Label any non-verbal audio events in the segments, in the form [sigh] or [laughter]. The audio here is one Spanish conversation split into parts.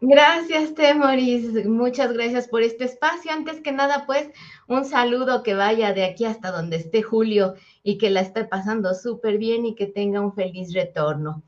Gracias, Temoris. Muchas gracias por este espacio. Antes que nada, pues, un saludo que vaya de aquí hasta donde esté Julio y que la esté pasando súper bien y que tenga un feliz retorno.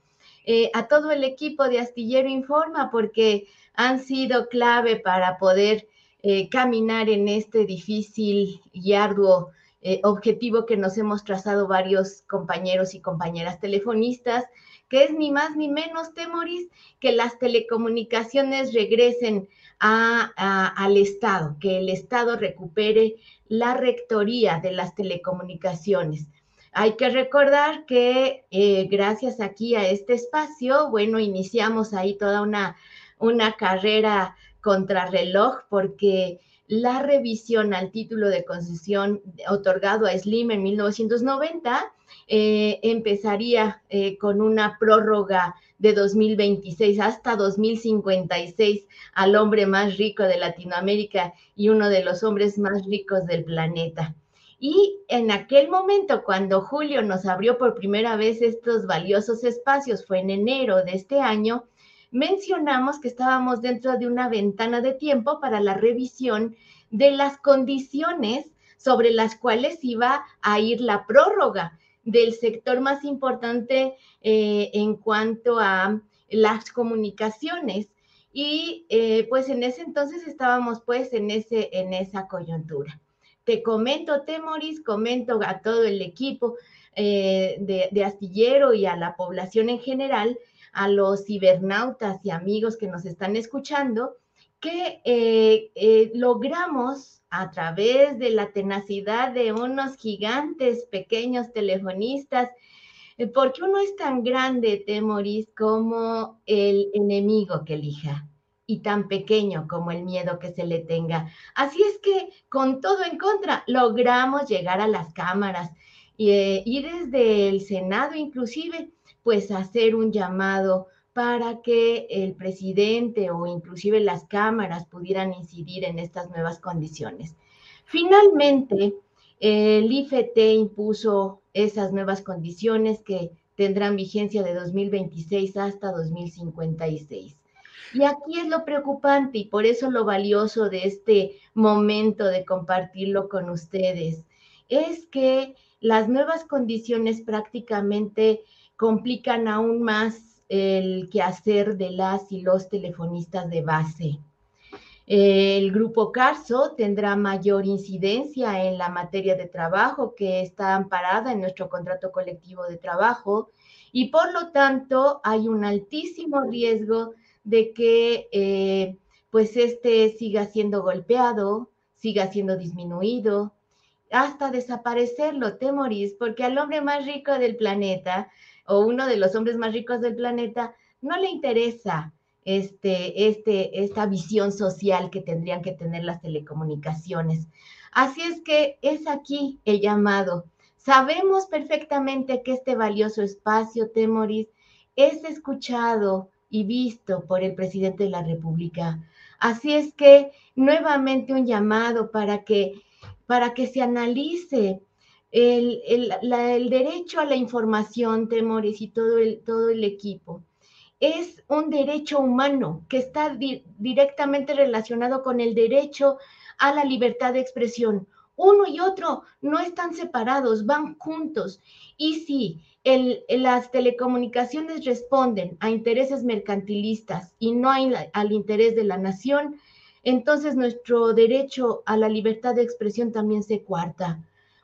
Eh, a todo el equipo de Astillero Informa, porque han sido clave para poder eh, caminar en este difícil y arduo eh, objetivo que nos hemos trazado varios compañeros y compañeras telefonistas que es ni más ni menos, Temoris, que las telecomunicaciones regresen al Estado, que el Estado recupere la rectoría de las telecomunicaciones. Hay que recordar que eh, gracias aquí a este espacio, bueno, iniciamos ahí toda una, una carrera contrarreloj porque la revisión al título de concesión otorgado a Slim en 1990 eh, empezaría eh, con una prórroga de 2026 hasta 2056 al hombre más rico de Latinoamérica y uno de los hombres más ricos del planeta. Y en aquel momento, cuando Julio nos abrió por primera vez estos valiosos espacios, fue en enero de este año, mencionamos que estábamos dentro de una ventana de tiempo para la revisión de las condiciones sobre las cuales iba a ir la prórroga del sector más importante eh, en cuanto a las comunicaciones. Y eh, pues en ese entonces estábamos pues en, ese, en esa coyuntura. Te comento, Temoris, comento a todo el equipo eh, de, de Astillero y a la población en general, a los cibernautas y amigos que nos están escuchando, que logramos a través de la tenacidad de unos gigantes pequeños telefonistas, eh, porque uno es tan grande, Temoris, como el enemigo que elija y tan pequeño como el miedo que se le tenga. Así es que con todo en contra logramos llegar a las cámaras y, eh, y desde el Senado inclusive, pues hacer un llamado para que el presidente o inclusive las cámaras pudieran incidir en estas nuevas condiciones. Finalmente, el IFT impuso esas nuevas condiciones que tendrán vigencia de 2026 hasta 2056. Y aquí es lo preocupante y por eso lo valioso de este momento de compartirlo con ustedes, es que las nuevas condiciones prácticamente complican aún más el quehacer de las y los telefonistas de base. El grupo Carso tendrá mayor incidencia en la materia de trabajo que está amparada en nuestro contrato colectivo de trabajo y por lo tanto hay un altísimo riesgo de que eh, pues este siga siendo golpeado, siga siendo disminuido, hasta desaparecerlo, Temoris, porque al hombre más rico del planeta o uno de los hombres más ricos del planeta, no le interesa este, este, esta visión social que tendrían que tener las telecomunicaciones. Así es que es aquí el llamado. Sabemos perfectamente que este valioso espacio, Temoris, es escuchado y visto por el presidente de la República. Así es que nuevamente un llamado para que, para que se analice el, derecho a la información, Temores, y todo el, equipo. es un derecho humano que está directamente relacionado con el derecho a la libertad de expresión. Uno y otro no están separados, van juntos. Y si las telecomunicaciones responden a intereses mercantilistas y no al interés de la nación, entonces nuestro derecho a la libertad de expresión también se cuarta.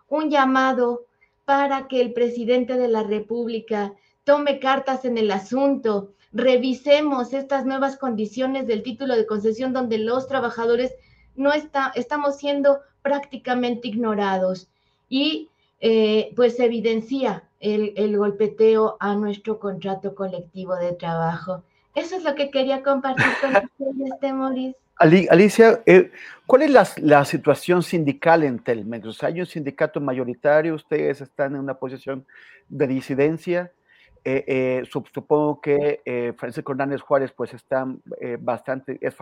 Un llamado para que el presidente de la República tome cartas en el asunto, revisemos estas nuevas condiciones del título de concesión donde los trabajadores no está, estamos siendo prácticamente ignorados y eh, pues evidencia el, el, golpeteo a nuestro contrato colectivo de trabajo. Eso es lo que quería compartir con [laughs] ustedes, Temoris. Alicia, eh, ¿cuál es la, la, situación sindical en Telmex? ¿Hay un sindicato mayoritario? ¿Ustedes están en una posición de disidencia? Eh, eh, supongo que Francisco Hernández Juárez pues está bastante, es,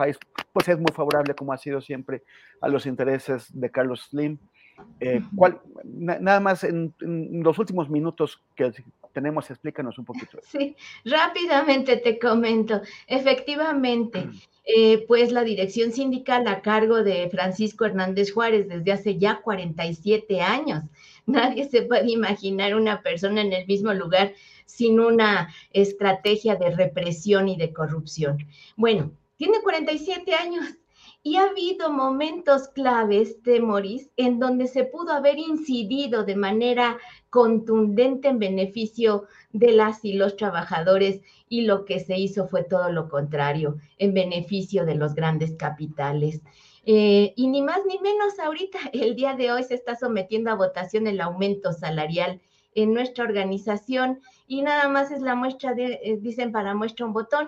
pues es muy favorable como ha sido siempre a los intereses de Carlos Slim. ¿cuál, nada más en, los últimos minutos que tenemos, explícanos un poquito. Sí, rápidamente te comento. Efectivamente, pues la dirección sindical a cargo de Francisco Hernández Juárez desde hace ya 47 años. Nadie se puede imaginar una persona en el mismo lugar sin una estrategia de represión y de corrupción. Bueno, tiene 47 años y ha habido momentos claves de Moris en donde se pudo haber incidido de manera contundente en beneficio de las y los trabajadores y lo que se hizo fue todo lo contrario, en beneficio de los grandes capitales. Eh, y ni más ni menos ahorita, [laughs] el día de hoy se está sometiendo a votación el aumento salarial en nuestra organización y nada más es la muestra, de, eh, dicen para muestra un botón,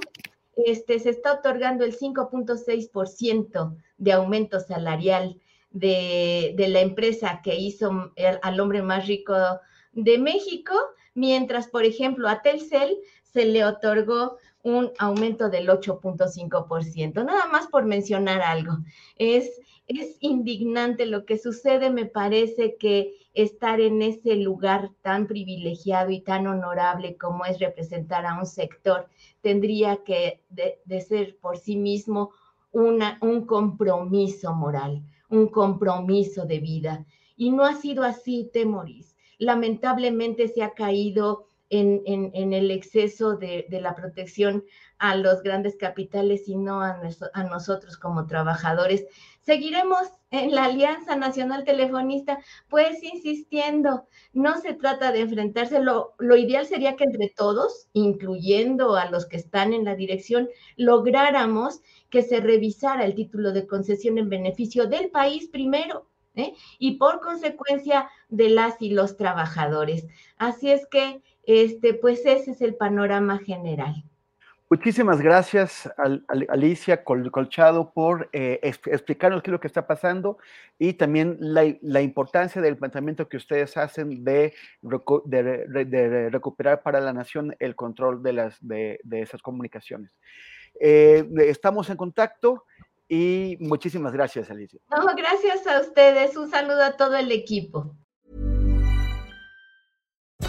este, se está otorgando el 5.6% de aumento salarial de, de, la empresa que hizo al hombre más rico de México, mientras, por ejemplo, a Telcel se le otorgó un aumento del 8.5%. Nada más por mencionar algo. Es, es indignante lo que sucede, me parece que estar en ese lugar tan privilegiado y tan honorable como es representar a un sector tendría que de, ser por sí mismo una, un compromiso moral, un compromiso de vida. Y no ha sido así, Temoris. Lamentablemente se ha caído en, el exceso de, la protección a los grandes capitales y no a, nosotros como trabajadores. Seguiremos en la Alianza Nacional Telefonista, pues insistiendo, no se trata de enfrentarse, lo, ideal sería que entre todos, incluyendo a los que están en la dirección, lográramos que se revisara el título de concesión en beneficio del país primero. ¿Eh? Y por consecuencia de las y los trabajadores. Así es que este, pues ese es el panorama general. Muchísimas gracias, Alicia Colchado, por eh, explicarnos qué es lo que está pasando y también la, importancia del planteamiento que ustedes hacen de, recuperar para la nación el control de, las, de, esas comunicaciones. Eh, estamos en contacto y muchísimas gracias, Alicia. No, gracias a ustedes. Un saludo a todo el equipo.